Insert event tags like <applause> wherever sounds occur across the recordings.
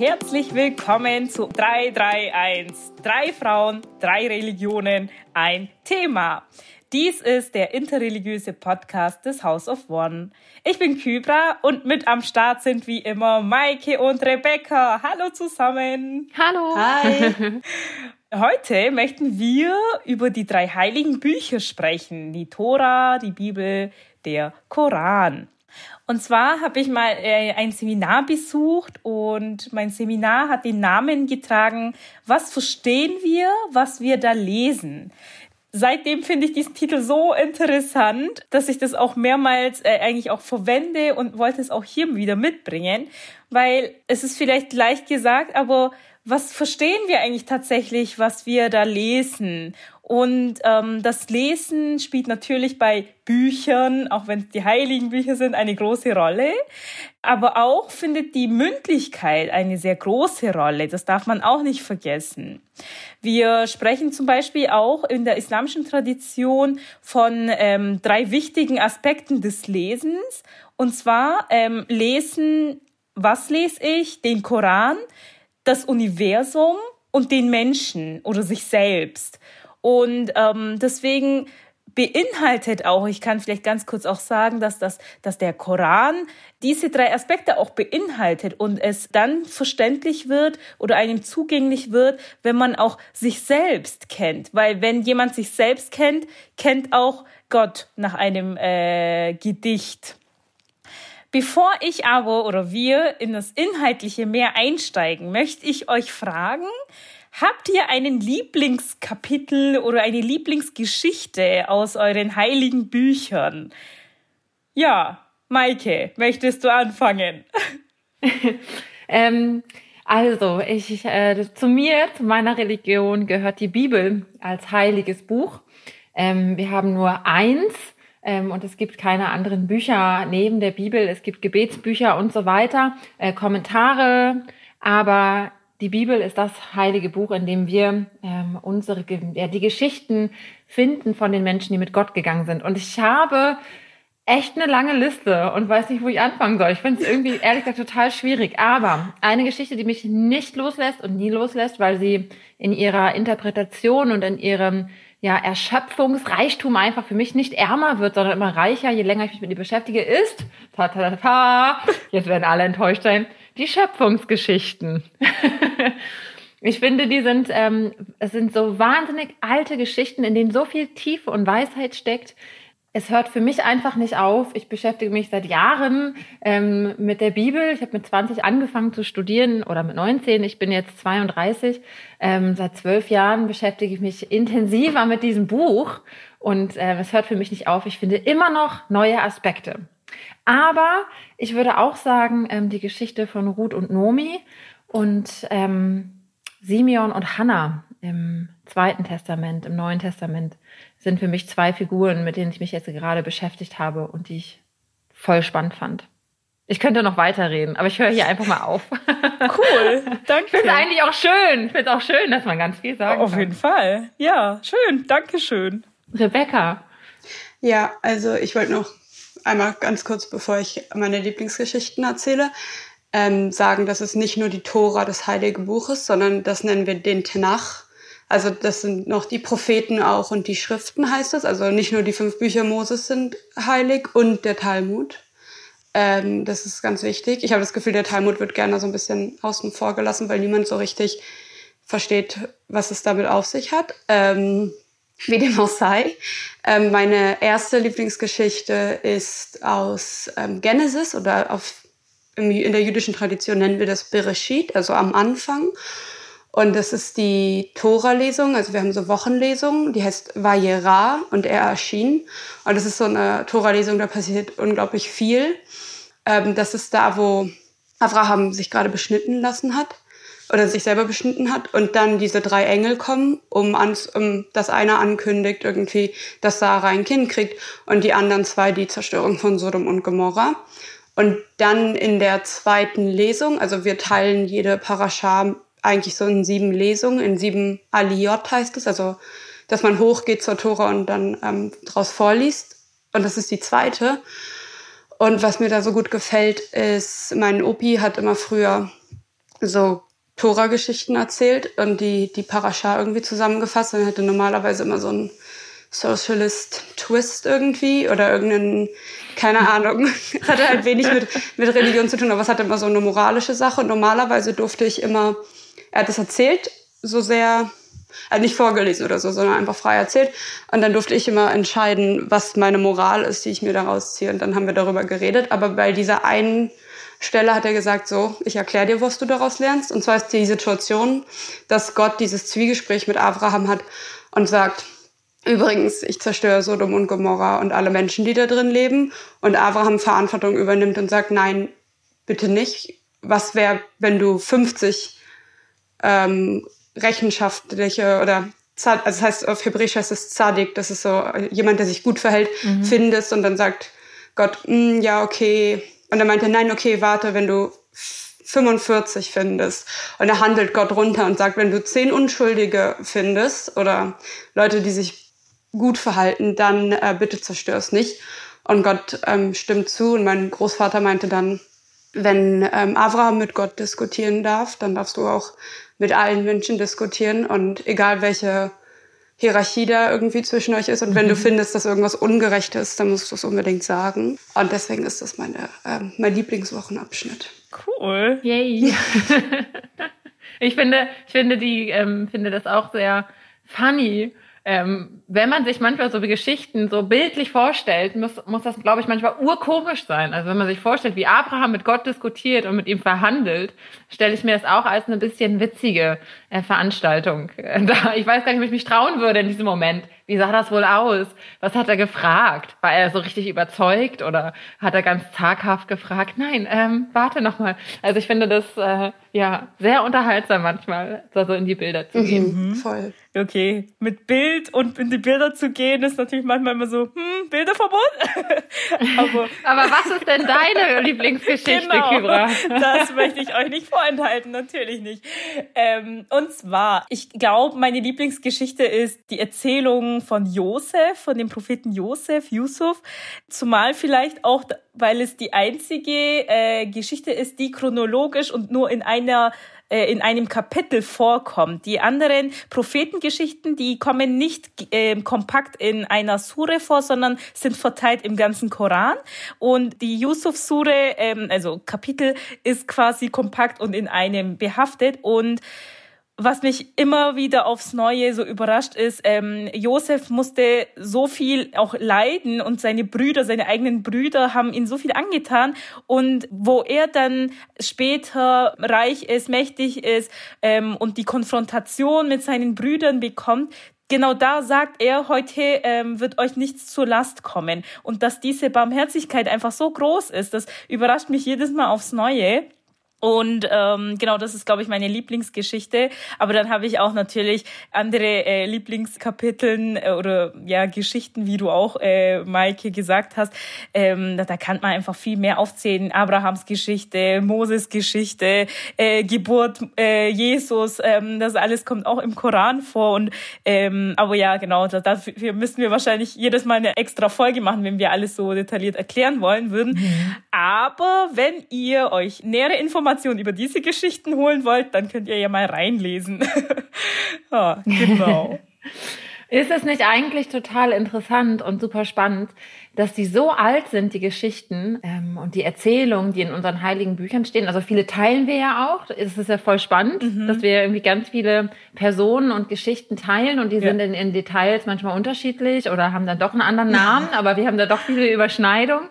herzlich willkommen zu 331. Drei Frauen, drei Religionen, ein Thema. Dies ist der interreligiöse Podcast des House of One. Ich bin Kybra und mit am Start sind wie immer Maike und Rebecca. Hallo zusammen. Hallo. Hi. <laughs> Heute möchten wir über die drei heiligen Bücher sprechen. Die Tora, die Bibel, der Koran. Und zwar habe ich mal äh, ein Seminar besucht und mein Seminar hat den Namen getragen, was verstehen wir, was wir da lesen. Seitdem finde ich diesen Titel so interessant, dass ich das auch mehrmals äh, eigentlich auch verwende und wollte es auch hier wieder mitbringen, weil es ist vielleicht leicht gesagt, aber was verstehen wir eigentlich tatsächlich, was wir da lesen? Und ähm, das Lesen spielt natürlich bei Büchern, auch wenn es die heiligen Bücher sind, eine große Rolle. Aber auch findet die Mündlichkeit eine sehr große Rolle. Das darf man auch nicht vergessen. Wir sprechen zum Beispiel auch in der islamischen Tradition von ähm, drei wichtigen Aspekten des Lesens. Und zwar ähm, lesen, was lese ich? Den Koran, das Universum und den Menschen oder sich selbst. Und ähm, deswegen beinhaltet auch, ich kann vielleicht ganz kurz auch sagen, dass, das, dass der Koran diese drei Aspekte auch beinhaltet und es dann verständlich wird oder einem zugänglich wird, wenn man auch sich selbst kennt. Weil wenn jemand sich selbst kennt, kennt auch Gott nach einem äh, Gedicht. Bevor ich aber oder wir in das Inhaltliche mehr einsteigen, möchte ich euch fragen, Habt ihr einen Lieblingskapitel oder eine Lieblingsgeschichte aus euren heiligen Büchern? Ja, Maike, möchtest du anfangen? <laughs> ähm, also, ich, äh, zu mir, zu meiner Religion gehört die Bibel als heiliges Buch. Ähm, wir haben nur eins ähm, und es gibt keine anderen Bücher neben der Bibel. Es gibt Gebetsbücher und so weiter, äh, Kommentare, aber die Bibel ist das heilige Buch, in dem wir ähm, unsere ja, die Geschichten finden von den Menschen, die mit Gott gegangen sind. Und ich habe echt eine lange Liste und weiß nicht, wo ich anfangen soll. Ich finde es irgendwie <laughs> ehrlich gesagt total schwierig. Aber eine Geschichte, die mich nicht loslässt und nie loslässt, weil sie in ihrer Interpretation und in ihrem ja, Erschöpfungsreichtum einfach für mich nicht ärmer wird, sondern immer reicher, je länger ich mich mit ihr beschäftige, ist, ta, ta, ta, ta, jetzt werden alle enttäuscht sein, die Schöpfungsgeschichten. <laughs> ich finde, die sind, ähm, es sind so wahnsinnig alte Geschichten, in denen so viel Tiefe und Weisheit steckt. Es hört für mich einfach nicht auf. Ich beschäftige mich seit Jahren ähm, mit der Bibel. Ich habe mit 20 angefangen zu studieren oder mit 19. Ich bin jetzt 32. Ähm, seit zwölf Jahren beschäftige ich mich intensiver mit diesem Buch und äh, es hört für mich nicht auf. Ich finde immer noch neue Aspekte. Aber ich würde auch sagen, ähm, die Geschichte von Ruth und Nomi und ähm, Simeon und Hannah im Zweiten Testament, im Neuen Testament, sind für mich zwei Figuren, mit denen ich mich jetzt gerade beschäftigt habe und die ich voll spannend fand. Ich könnte noch weiterreden, aber ich höre hier einfach mal auf. <laughs> Cool, danke. Ich finde es eigentlich auch schön. Ich finde es auch schön, dass man ganz viel sagen Auf kann. jeden Fall. Ja, schön. Dankeschön. Rebecca. Ja, also ich wollte noch einmal ganz kurz, bevor ich meine Lieblingsgeschichten erzähle, ähm, sagen, dass es nicht nur die Tora des Heiligen Buches, sondern das nennen wir den Tenach. Also das sind noch die Propheten auch und die Schriften heißt es. Also nicht nur die fünf Bücher Moses sind heilig und der Talmud. Ähm, das ist ganz wichtig. Ich habe das Gefühl, der Talmud wird gerne so ein bisschen außen vor gelassen, weil niemand so richtig versteht, was es damit auf sich hat. Ähm, wie dem auch sei. Ähm, meine erste Lieblingsgeschichte ist aus ähm, Genesis oder auf, im, in der jüdischen Tradition nennen wir das Bereshit, also am Anfang. Und das ist die Tora-Lesung, also wir haben so Wochenlesungen, die heißt Vayera und er erschien. Und das ist so eine Tora-Lesung, da passiert unglaublich viel. Ähm, das ist da, wo Abraham sich gerade beschnitten lassen hat oder sich selber beschnitten hat und dann diese drei Engel kommen, um, an, um dass einer ankündigt irgendwie, dass Sarah ein Kind kriegt und die anderen zwei die Zerstörung von Sodom und Gomorra. Und dann in der zweiten Lesung, also wir teilen jede Parascha eigentlich so in sieben Lesungen, in sieben Aliyot heißt es, also dass man hochgeht zur Tora und dann ähm, draus vorliest. Und das ist die zweite. Und was mir da so gut gefällt, ist, mein Opi hat immer früher so Tora-Geschichten erzählt und die, die Parascha irgendwie zusammengefasst und hätte normalerweise immer so einen Socialist-Twist irgendwie oder irgendeinen, keine Ahnung, <laughs> hatte halt wenig mit, mit Religion zu tun, aber es hatte immer so eine moralische Sache und normalerweise durfte ich immer, er hat es erzählt, so sehr, also nicht vorgelesen oder so, sondern einfach frei erzählt. Und dann durfte ich immer entscheiden, was meine Moral ist, die ich mir daraus ziehe. Und dann haben wir darüber geredet. Aber bei dieser einen Stelle hat er gesagt, so, ich erkläre dir, was du daraus lernst. Und zwar ist die Situation, dass Gott dieses Zwiegespräch mit Abraham hat und sagt, übrigens, ich zerstöre Sodom und Gomorra und alle Menschen, die da drin leben. Und Abraham Verantwortung übernimmt und sagt, nein, bitte nicht. Was wäre, wenn du 50 ähm, rechenschaftliche oder also das heißt auf Hebräisch heißt es Zadik, das ist so jemand, der sich gut verhält, mhm. findest und dann sagt Gott, mm, ja, okay, und er meinte, nein, okay, warte, wenn du 45 findest. Und er handelt Gott runter und sagt, wenn du zehn Unschuldige findest oder Leute, die sich gut verhalten, dann äh, bitte zerstör's nicht. Und Gott ähm, stimmt zu. Und mein Großvater meinte dann, wenn ähm, Abraham mit Gott diskutieren darf, dann darfst du auch mit allen Menschen diskutieren. Und egal welche Hierarchie da irgendwie zwischen euch ist. Und wenn mhm. du findest, dass irgendwas ungerecht ist, dann musst du es unbedingt sagen. Und deswegen ist das meine, äh, mein Lieblingswochenabschnitt. Cool. Yay. <laughs> ich finde, ich finde die, ähm, finde das auch sehr funny, ähm, wenn man sich manchmal so Geschichten so bildlich vorstellt, muss, muss das, glaube ich, manchmal urkomisch sein. Also wenn man sich vorstellt, wie Abraham mit Gott diskutiert und mit ihm verhandelt, stelle ich mir das auch als eine bisschen witzige äh, Veranstaltung. <laughs> ich weiß gar nicht, ob ich mich trauen würde in diesem Moment. Wie sah das wohl aus? Was hat er gefragt? War er so richtig überzeugt oder hat er ganz zaghaft gefragt? Nein, ähm, warte noch mal. Also ich finde das äh, ja sehr unterhaltsam manchmal, da so in die Bilder zu gehen. Mhm, voll. Okay, mit Bild und in die Bilder zu gehen, ist natürlich manchmal immer so, hm, Bilderverbot. <laughs> Aber, Aber was ist denn deine <laughs> Lieblingsgeschichte, genau, Kybra? <laughs> das möchte ich euch nicht vorenthalten, natürlich nicht. Ähm, und zwar, ich glaube, meine Lieblingsgeschichte ist die Erzählung von Josef, von dem Propheten Josef, Yusuf. Zumal vielleicht auch, weil es die einzige äh, Geschichte ist, die chronologisch und nur in einer äh, in einem Kapitel vorkommt. Die anderen Prophetengeschichten, die kommen nicht äh, kompakt in einer Sure vor, sondern sind verteilt im ganzen Koran. Und die Yusuf-Sure, ähm, also Kapitel, ist quasi kompakt und in einem behaftet. Und was mich immer wieder aufs Neue so überrascht ist, ähm, Josef musste so viel auch leiden und seine Brüder, seine eigenen Brüder haben ihn so viel angetan und wo er dann später reich ist, mächtig ist ähm, und die Konfrontation mit seinen Brüdern bekommt, genau da sagt er, heute ähm, wird euch nichts zur Last kommen. Und dass diese Barmherzigkeit einfach so groß ist, das überrascht mich jedes Mal aufs Neue. Und ähm, genau, das ist, glaube ich, meine Lieblingsgeschichte. Aber dann habe ich auch natürlich andere äh, Lieblingskapiteln äh, oder ja Geschichten, wie du auch, äh, Maike, gesagt hast. Ähm, da, da kann man einfach viel mehr aufzählen. Abrahams Geschichte, Moses Geschichte, äh, Geburt äh, Jesus, ähm, das alles kommt auch im Koran vor. Und ähm, aber ja, genau, da, dafür müssen wir wahrscheinlich jedes Mal eine extra Folge machen, wenn wir alles so detailliert erklären wollen würden. Mhm. Aber wenn ihr euch nähere Informationen Informationen über diese Geschichten holen wollt, dann könnt ihr ja mal reinlesen. ja, <laughs> genau. <laughs> Ist es nicht eigentlich total interessant und super spannend, dass die so alt sind, die Geschichten ähm, und die Erzählungen, die in unseren heiligen Büchern stehen? Also viele teilen wir ja auch. Es ist ja voll spannend, mhm. dass wir irgendwie ganz viele Personen und Geschichten teilen und die ja. sind in, in, Details manchmal unterschiedlich oder haben dann doch einen anderen Namen, <laughs> aber wir haben da doch viele Überschneidungen.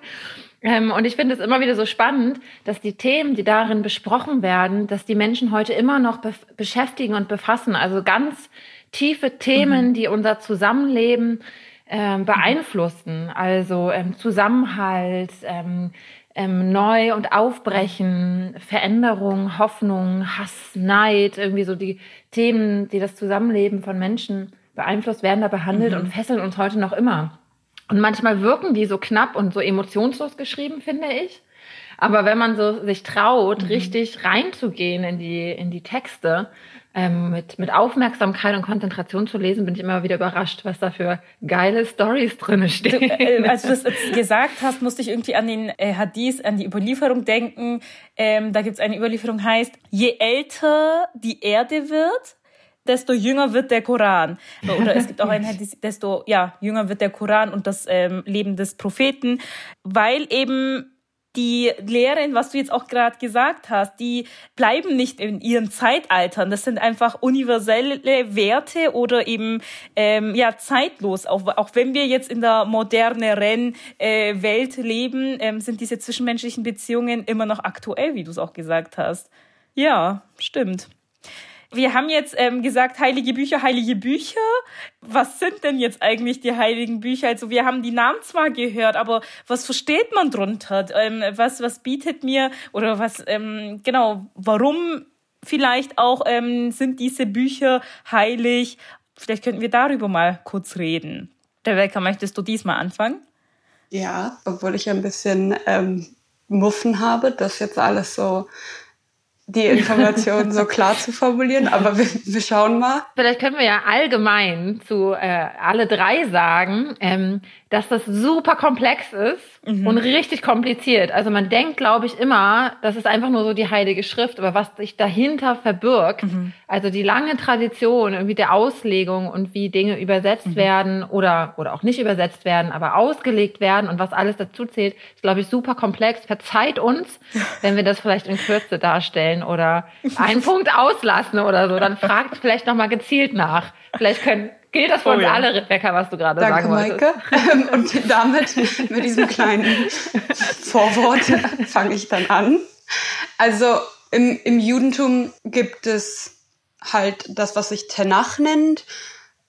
Ähm, und ich finde es immer wieder so spannend, dass die Themen, die darin besprochen werden, dass die Menschen heute immer noch be beschäftigen und befassen. Also ganz tiefe Themen, mhm. die unser Zusammenleben ähm, beeinflussen. Also ähm, Zusammenhalt, ähm, ähm, Neu- und Aufbrechen, Veränderung, Hoffnung, Hass, Neid, irgendwie so die Themen, die das Zusammenleben von Menschen beeinflusst, werden da behandelt mhm. und fesseln uns heute noch immer. Und manchmal wirken die so knapp und so emotionslos geschrieben, finde ich. Aber wenn man so sich traut, mhm. richtig reinzugehen in die, in die Texte, ähm, mit, mit Aufmerksamkeit und Konzentration zu lesen, bin ich immer wieder überrascht, was da für geile Stories drin stehen. Äh, als du das gesagt hast, musste ich irgendwie an den äh, Hadith, an die Überlieferung denken. Ähm, da gibt es eine Überlieferung, heißt, je älter die Erde wird, desto jünger wird der Koran. Oder es gibt auch ein desto ja, jünger wird der Koran und das ähm, Leben des Propheten, weil eben die Lehren, was du jetzt auch gerade gesagt hast, die bleiben nicht in ihren Zeitaltern. Das sind einfach universelle Werte oder eben ähm, ja zeitlos. Auch, auch wenn wir jetzt in der moderneren äh, Welt leben, ähm, sind diese zwischenmenschlichen Beziehungen immer noch aktuell, wie du es auch gesagt hast. Ja, stimmt. Wir haben jetzt ähm, gesagt, heilige Bücher, heilige Bücher. Was sind denn jetzt eigentlich die heiligen Bücher? Also wir haben die Namen zwar gehört, aber was versteht man drunter? Ähm, was, was bietet mir oder was, ähm, genau, warum vielleicht auch ähm, sind diese Bücher heilig? Vielleicht könnten wir darüber mal kurz reden. Rebecca, möchtest du diesmal anfangen? Ja, obwohl ich ein bisschen ähm, Muffen habe, das jetzt alles so die Informationen so klar zu formulieren, aber wir, wir, schauen mal. Vielleicht können wir ja allgemein zu äh, alle drei sagen, ähm, dass das super komplex ist mhm. und richtig kompliziert. Also man denkt, glaube ich, immer, das ist einfach nur so die Heilige Schrift, aber was sich dahinter verbirgt, mhm. also die lange Tradition irgendwie der Auslegung und wie Dinge übersetzt mhm. werden oder, oder auch nicht übersetzt werden, aber ausgelegt werden und was alles dazu zählt, ist, glaube ich, super komplex. Verzeiht uns, <laughs> wenn wir das vielleicht in Kürze darstellen oder einen <laughs> Punkt auslassen oder so. Dann fragt vielleicht nochmal gezielt nach. Vielleicht können Gilt das für oh, uns ja. alle, Rebecca, was du gerade Danke, sagen wolltest? Maike. <laughs> Und damit, mit diesem kleinen Vorwort, fange ich dann an. Also im, im Judentum gibt es halt das, was sich Tenach nennt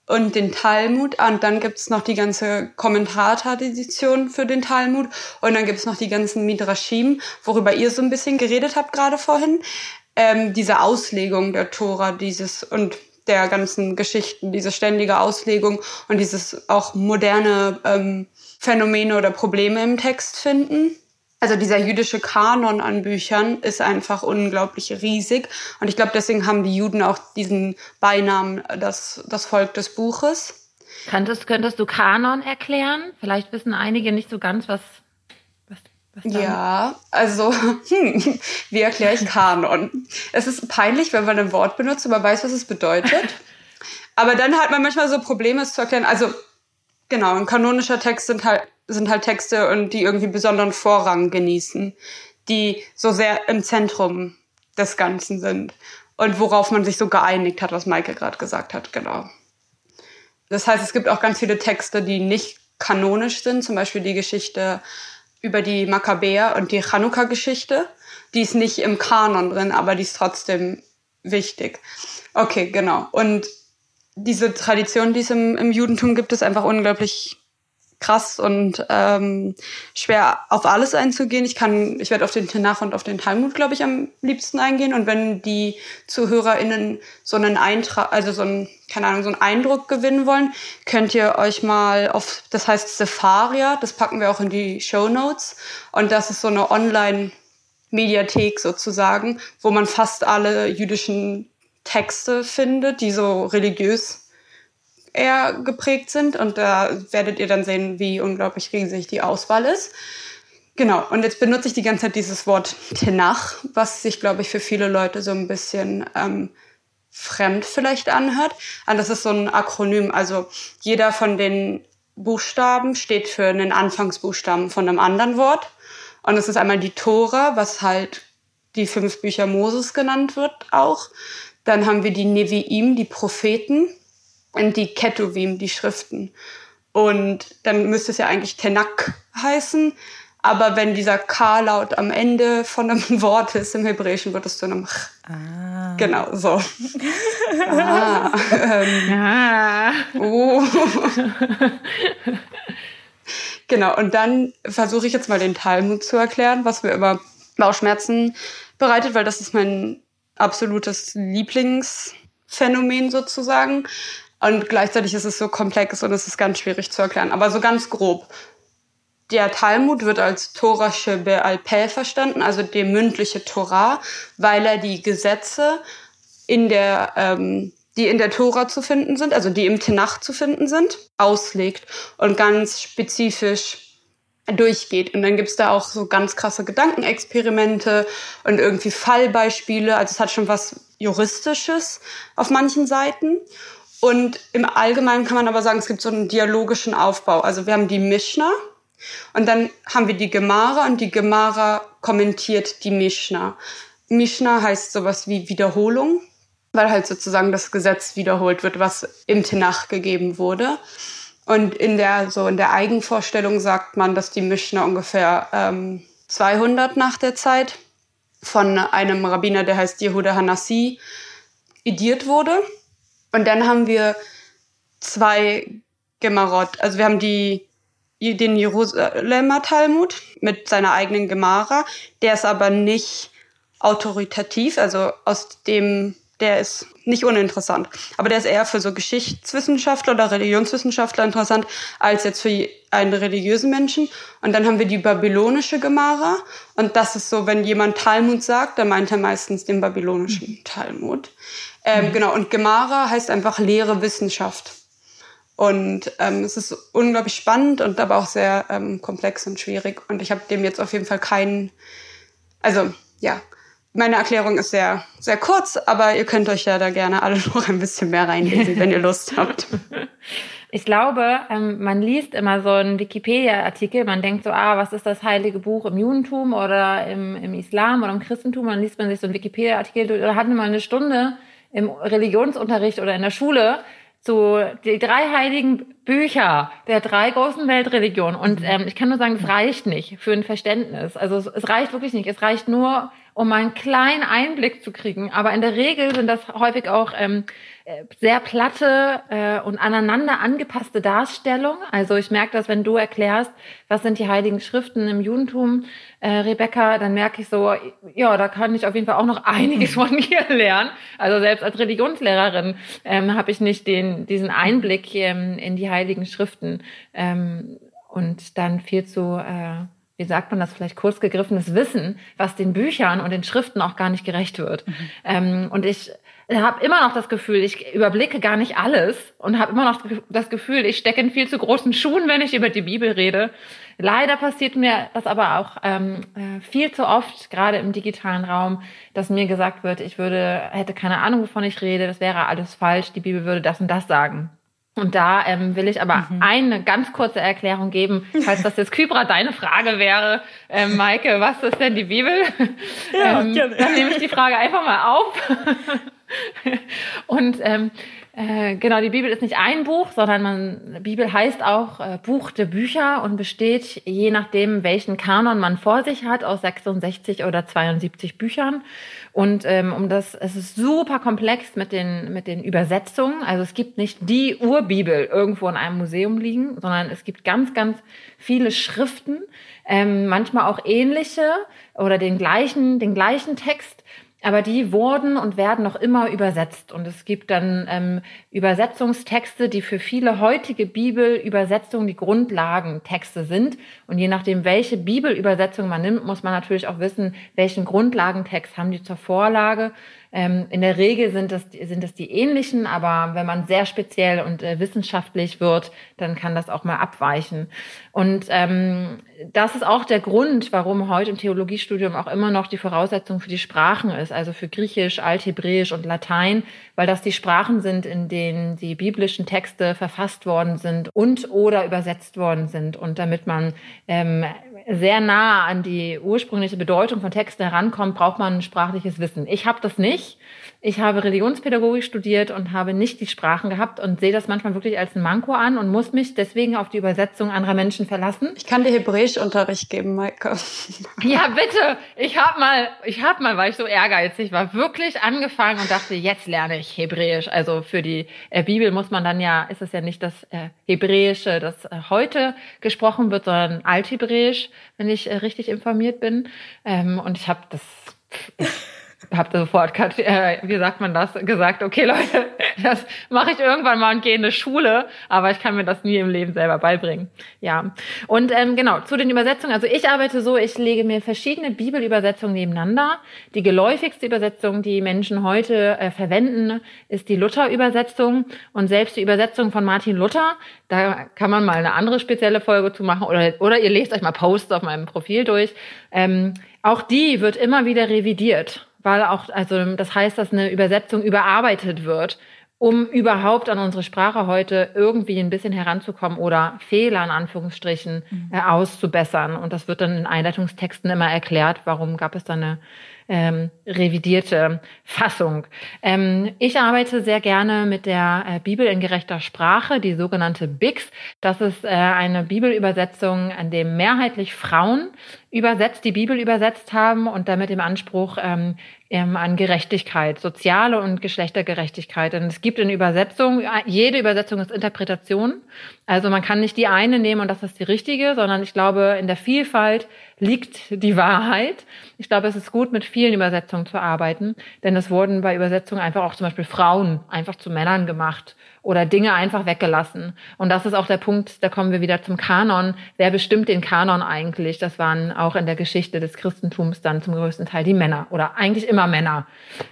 und den Talmud. Und dann gibt's noch die ganze Kommentartradition für den Talmud. Und dann gibt's noch die ganzen Midrashim, worüber ihr so ein bisschen geredet habt gerade vorhin. Ähm, diese Auslegung der Tora, dieses und der ganzen Geschichten, diese ständige Auslegung und dieses auch moderne ähm, Phänomene oder Probleme im Text finden. Also dieser jüdische Kanon an Büchern ist einfach unglaublich riesig. Und ich glaube, deswegen haben die Juden auch diesen Beinamen, das, das Volk des Buches. Könntest, könntest du Kanon erklären? Vielleicht wissen einige nicht so ganz, was ja, also, <laughs> hm, wie erkläre ich Kanon? Es ist peinlich, wenn man ein Wort benutzt und man weiß, was es bedeutet. <laughs> Aber dann hat man manchmal so Probleme, es zu erklären. Also, genau, ein kanonischer Text sind halt, sind halt Texte und die irgendwie besonderen Vorrang genießen, die so sehr im Zentrum des Ganzen sind und worauf man sich so geeinigt hat, was Maike gerade gesagt hat, genau. Das heißt, es gibt auch ganz viele Texte, die nicht kanonisch sind, zum Beispiel die Geschichte über die Makkabäer und die Chanukka-Geschichte. Die ist nicht im Kanon drin, aber die ist trotzdem wichtig. Okay, genau. Und diese Tradition, die es im, im Judentum gibt, ist einfach unglaublich krass und ähm, schwer auf alles einzugehen. Ich kann, ich werde auf den Tenach und auf den Talmud, glaube ich, am liebsten eingehen. Und wenn die ZuhörerInnen so einen Eintrag, also so einen, keine Ahnung, so einen Eindruck gewinnen wollen, könnt ihr euch mal auf, das heißt Sepharia, das packen wir auch in die Show Notes. Und das ist so eine Online- Mediathek sozusagen, wo man fast alle jüdischen Texte findet, die so religiös eher geprägt sind. Und da werdet ihr dann sehen, wie unglaublich riesig die Auswahl ist. Genau, und jetzt benutze ich die ganze Zeit dieses Wort Tenach, was sich, glaube ich, für viele Leute so ein bisschen ähm, fremd vielleicht anhört. Und das ist so ein Akronym. Also jeder von den Buchstaben steht für einen Anfangsbuchstaben von einem anderen Wort. Und es ist einmal die Tora, was halt die fünf Bücher Moses genannt wird auch. Dann haben wir die Nevi'im, die Propheten die Ketuvim, die Schriften. Und dann müsste es ja eigentlich Tenak heißen. Aber wenn dieser K-Laut am Ende von einem <laughs> Wort ist im Hebräischen, wird es zu einem Ch. Ah. Genau, so. <laughs> ah, ähm, ah. Oh. genau, und dann versuche ich jetzt mal den Talmud zu erklären, was mir immer Bauchschmerzen bereitet, weil das ist mein absolutes Lieblingsphänomen sozusagen. Und gleichzeitig ist es so komplex und es ist ganz schwierig zu erklären. Aber so ganz grob. Der Talmud wird als Torah Shebe al verstanden, also die mündliche Torah, weil er die Gesetze in der ähm, die in der Tora zu finden sind, also die im Tenach zu finden sind, auslegt und ganz spezifisch durchgeht. Und dann gibt's da auch so ganz krasse Gedankenexperimente und irgendwie Fallbeispiele. Also es hat schon was Juristisches auf manchen Seiten. Und im Allgemeinen kann man aber sagen, es gibt so einen dialogischen Aufbau. Also wir haben die Mishnah und dann haben wir die Gemara und die Gemara kommentiert die Mishnah. Mishnah heißt sowas wie Wiederholung weil halt sozusagen das Gesetz wiederholt wird, was im Tenach gegeben wurde. Und in der, so in der Eigenvorstellung sagt man, dass die Mishnah ungefähr ähm, 200 nach der Zeit von einem Rabbiner, der heißt Yehuda Hanassi, idiert wurde. Und dann haben wir zwei Gemarot. Also wir haben die, den Jerusalemer Talmud mit seiner eigenen Gemara. Der ist aber nicht autoritativ, also aus dem der ist nicht uninteressant. Aber der ist eher für so Geschichtswissenschaftler oder Religionswissenschaftler interessant, als jetzt für einen religiösen Menschen. Und dann haben wir die babylonische Gemara. Und das ist so, wenn jemand Talmud sagt, dann meint er meistens den babylonischen mhm. Talmud. Ähm, mhm. Genau, und Gemara heißt einfach leere Wissenschaft. Und ähm, es ist unglaublich spannend und aber auch sehr ähm, komplex und schwierig. Und ich habe dem jetzt auf jeden Fall keinen, also ja, meine Erklärung ist sehr, sehr kurz, aber ihr könnt euch ja da gerne alle <laughs> noch ein bisschen mehr reinlesen, wenn ihr Lust habt. <laughs> Ich glaube, ähm, man liest immer so einen Wikipedia-Artikel, man denkt so, ah, was ist das heilige Buch im Judentum oder im, im Islam oder im Christentum? Dann liest man sich so einen Wikipedia-Artikel oder hat mal eine Stunde im Religionsunterricht oder in der Schule zu die drei heiligen Bücher der drei großen Weltreligionen. Und ähm, ich kann nur sagen, es reicht nicht für ein Verständnis. Also es, es reicht wirklich nicht. Es reicht nur, um einen kleinen Einblick zu kriegen. Aber in der Regel sind das häufig auch ähm, äh, sehr platte äh, und aneinander angepasste Darstellungen. Also ich merke das, wenn du erklärst, was sind die heiligen Schriften im Judentum, äh, Rebecca, dann merke ich so, ja, da kann ich auf jeden Fall auch noch <laughs> einiges von dir lernen. Also selbst als Religionslehrerin ähm, habe ich nicht den diesen Einblick ähm, in die heiligen Schriften ähm, und dann viel zu äh, wie sagt man das, vielleicht kurz gegriffenes Wissen, was den Büchern und den Schriften auch gar nicht gerecht wird. Mhm. Ähm, und ich habe immer noch das Gefühl, ich überblicke gar nicht alles und habe immer noch das Gefühl, ich stecke in viel zu großen Schuhen, wenn ich über die Bibel rede. Leider passiert mir das aber auch ähm, äh, viel zu oft, gerade im digitalen Raum, dass mir gesagt wird, ich würde, hätte keine Ahnung, wovon ich rede, das wäre alles falsch, die Bibel würde das und das sagen. Und da ähm, will ich aber mhm. eine ganz kurze Erklärung geben, falls das jetzt Kybra deine Frage wäre, ähm, Maike, was ist denn die Bibel? Ja, ähm, dann nehme ich die Frage einfach mal auf. Und ähm, äh, genau, die Bibel ist nicht ein Buch, sondern man, Bibel heißt auch äh, Buch der Bücher und besteht, je nachdem, welchen Kanon man vor sich hat, aus 66 oder 72 Büchern. Und ähm, um das, es ist super komplex mit den, mit den Übersetzungen. Also es gibt nicht die Urbibel irgendwo in einem Museum liegen, sondern es gibt ganz, ganz viele Schriften, ähm, manchmal auch ähnliche oder den gleichen, den gleichen Text aber die wurden und werden noch immer übersetzt. Und es gibt dann ähm, Übersetzungstexte, die für viele heutige Bibelübersetzungen die Grundlagentexte sind. Und je nachdem, welche Bibelübersetzung man nimmt, muss man natürlich auch wissen, welchen Grundlagentext haben die zur Vorlage. Ähm, in der Regel sind das, sind das die ähnlichen, aber wenn man sehr speziell und äh, wissenschaftlich wird, dann kann das auch mal abweichen. Und ähm, das ist auch der Grund, warum heute im Theologiestudium auch immer noch die Voraussetzung für die Sprachen ist, also für Griechisch, Althebräisch und Latein, weil das die Sprachen sind, in denen die biblischen Texte verfasst worden sind und oder übersetzt worden sind. Und damit man ähm, sehr nah an die ursprüngliche Bedeutung von Texten herankommt, braucht man sprachliches Wissen. Ich habe das nicht. Ich habe Religionspädagogik studiert und habe nicht die Sprachen gehabt und sehe das manchmal wirklich als ein Manko an und muss mich deswegen auf die Übersetzung anderer Menschen verlassen. Ich kann dir Hebräischunterricht geben, Maike. <laughs> Ja, bitte. Ich habe mal, ich habe mal, weil ich so ehrgeizig war, wirklich angefangen und dachte, jetzt lerne ich Hebräisch. Also für die äh, Bibel muss man dann ja, ist es ja nicht das äh, Hebräische, das äh, heute gesprochen wird, sondern Althebräisch, wenn ich äh, richtig informiert bin. Ähm, und ich habe das habe sofort, äh, wie sagt man das, gesagt, okay Leute, <laughs> das mache ich irgendwann mal und gehe in eine Schule, aber ich kann mir das nie im Leben selber beibringen. Ja, und ähm, genau, zu den Übersetzungen. Also ich arbeite so, ich lege mir verschiedene Bibelübersetzungen nebeneinander. Die geläufigste Übersetzung, die Menschen heute äh, verwenden, ist die Luther-Übersetzung und selbst die Übersetzung von Martin Luther, da kann man mal eine andere spezielle Folge zu machen oder, oder ihr lest euch mal Posts auf meinem Profil durch. Ähm, auch die wird immer wieder revidiert weil auch, also das heißt, dass eine Übersetzung überarbeitet wird, um überhaupt an unsere Sprache heute irgendwie ein bisschen heranzukommen oder Fehler in Anführungsstrichen mhm. äh, auszubessern. Und das wird dann in Einleitungstexten immer erklärt, warum gab es da eine ähm, revidierte Fassung. Ähm, ich arbeite sehr gerne mit der äh, Bibel in gerechter Sprache, die sogenannte BIX. Das ist äh, eine Bibelübersetzung, an dem mehrheitlich Frauen übersetzt, die Bibel übersetzt haben und damit im Anspruch ähm, ähm, an Gerechtigkeit, soziale und Geschlechtergerechtigkeit. Denn es gibt in Übersetzung, jede Übersetzung ist Interpretation. Also man kann nicht die eine nehmen und das ist die richtige, sondern ich glaube, in der Vielfalt liegt die Wahrheit. Ich glaube, es ist gut, mit vielen Übersetzungen zu arbeiten, denn es wurden bei Übersetzungen einfach auch zum Beispiel Frauen einfach zu Männern gemacht oder Dinge einfach weggelassen. Und das ist auch der Punkt, da kommen wir wieder zum Kanon. Wer bestimmt den Kanon eigentlich? Das waren auch in der Geschichte des Christentums dann zum größten Teil die Männer oder eigentlich immer Männer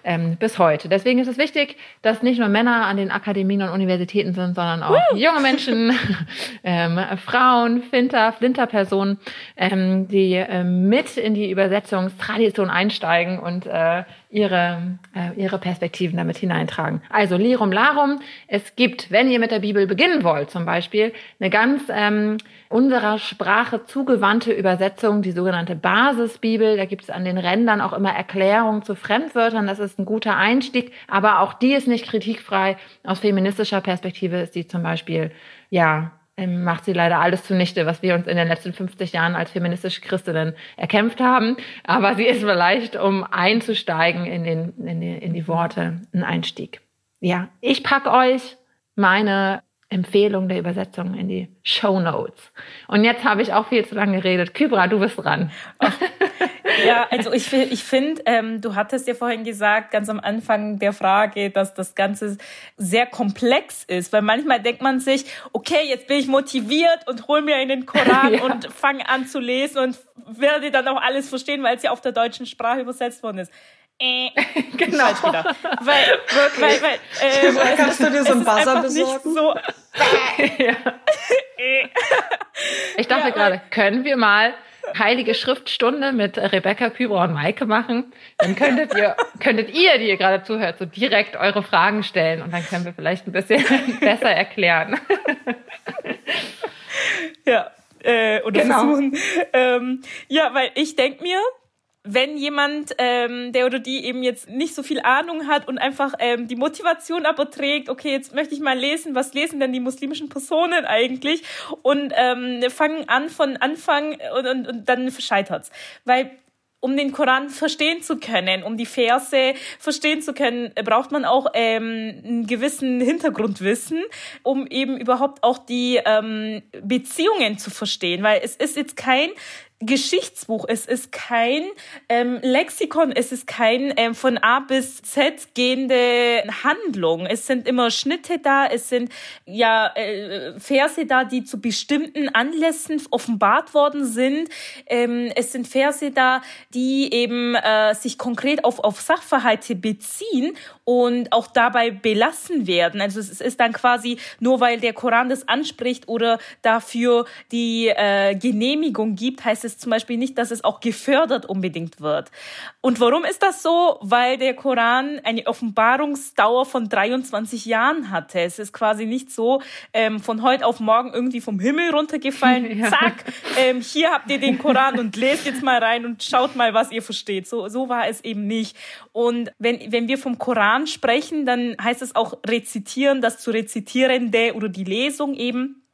ähm, bis heute. Deswegen ist es wichtig, dass nicht nur Männer an den Akademien und Universitäten sind, sondern auch uh! junge Menschen, <laughs> ähm, Frauen, Finter, Flinterpersonen, ähm, die ähm, mit in die Übersetzungstradition einsteigen und äh, ihre, äh, ihre Perspektiven damit hineintragen. Also Lirum Larum, es gibt, wenn ihr mit der Bibel beginnen wollt, zum Beispiel, eine ganz ähm, unserer Sprache zugewandte Übersetzung, die sogenannte Basisbibel. Da gibt es an den Rändern auch immer Erklärungen zu Fremdwörtern. Das ist ein guter Einstieg, aber auch die ist nicht kritikfrei. Aus feministischer Perspektive ist die zum Beispiel ja macht sie leider alles zunichte, was wir uns in den letzten 50 Jahren als feministische Christinnen erkämpft haben. Aber sie ist vielleicht, um einzusteigen in, den, in, die, in die Worte, ein Einstieg. Ja, ich packe euch meine Empfehlung der Übersetzung in die Show Notes. Und jetzt habe ich auch viel zu lange geredet. Kybra, du bist dran. Ja, also ich, ich finde, ähm, du hattest ja vorhin gesagt, ganz am Anfang der Frage, dass das Ganze sehr komplex ist, weil manchmal denkt man sich, okay, jetzt bin ich motiviert und hol mir in den Koran <laughs> ja. und fange an zu lesen und werde dann auch alles verstehen, weil es ja auf der deutschen Sprache übersetzt worden ist äh, <laughs> genau. falsch wieder. Weil, Wirklich? weil, weil, äh, weil kannst du dir so einen Buzzer besorgen? So, <laughs> ja. ich dachte ja, gerade, können wir mal heilige Schriftstunde mit Rebecca Kübra und Maike machen? Dann könntet ihr, könntet ihr, die ihr gerade zuhört, so direkt eure Fragen stellen und dann können wir vielleicht ein bisschen <laughs> besser erklären. ja. Äh, oder genau. versuchen. Ähm, ja, weil ich denk mir, wenn jemand, ähm, der oder die eben jetzt nicht so viel Ahnung hat und einfach ähm, die Motivation aber trägt, okay, jetzt möchte ich mal lesen, was lesen denn die muslimischen Personen eigentlich und ähm, fangen an von Anfang und, und, und dann scheitert's. Weil um den Koran verstehen zu können, um die Verse verstehen zu können, braucht man auch ähm, einen gewissen Hintergrundwissen, um eben überhaupt auch die ähm, Beziehungen zu verstehen. Weil es ist jetzt kein Geschichtsbuch. Es ist kein ähm, Lexikon, es ist kein ähm, von A bis Z gehende Handlung. Es sind immer Schnitte da, es sind ja äh, Verse da, die zu bestimmten Anlässen offenbart worden sind. Ähm, es sind Verse da, die eben äh, sich konkret auf, auf Sachverhalte beziehen und auch dabei belassen werden. Also es ist dann quasi nur, weil der Koran das anspricht oder dafür die äh, Genehmigung gibt, heißt es zum Beispiel nicht, dass es auch gefördert unbedingt wird. Und warum ist das so? Weil der Koran eine Offenbarungsdauer von 23 Jahren hatte. Es ist quasi nicht so ähm, von heute auf morgen irgendwie vom Himmel runtergefallen. <laughs> Ja. Zack, ähm, hier habt ihr den Koran und lest jetzt mal rein und schaut mal, was ihr versteht. So, so war es eben nicht. Und wenn, wenn wir vom Koran sprechen, dann heißt es auch rezitieren, das zu rezitierende oder die Lesung eben.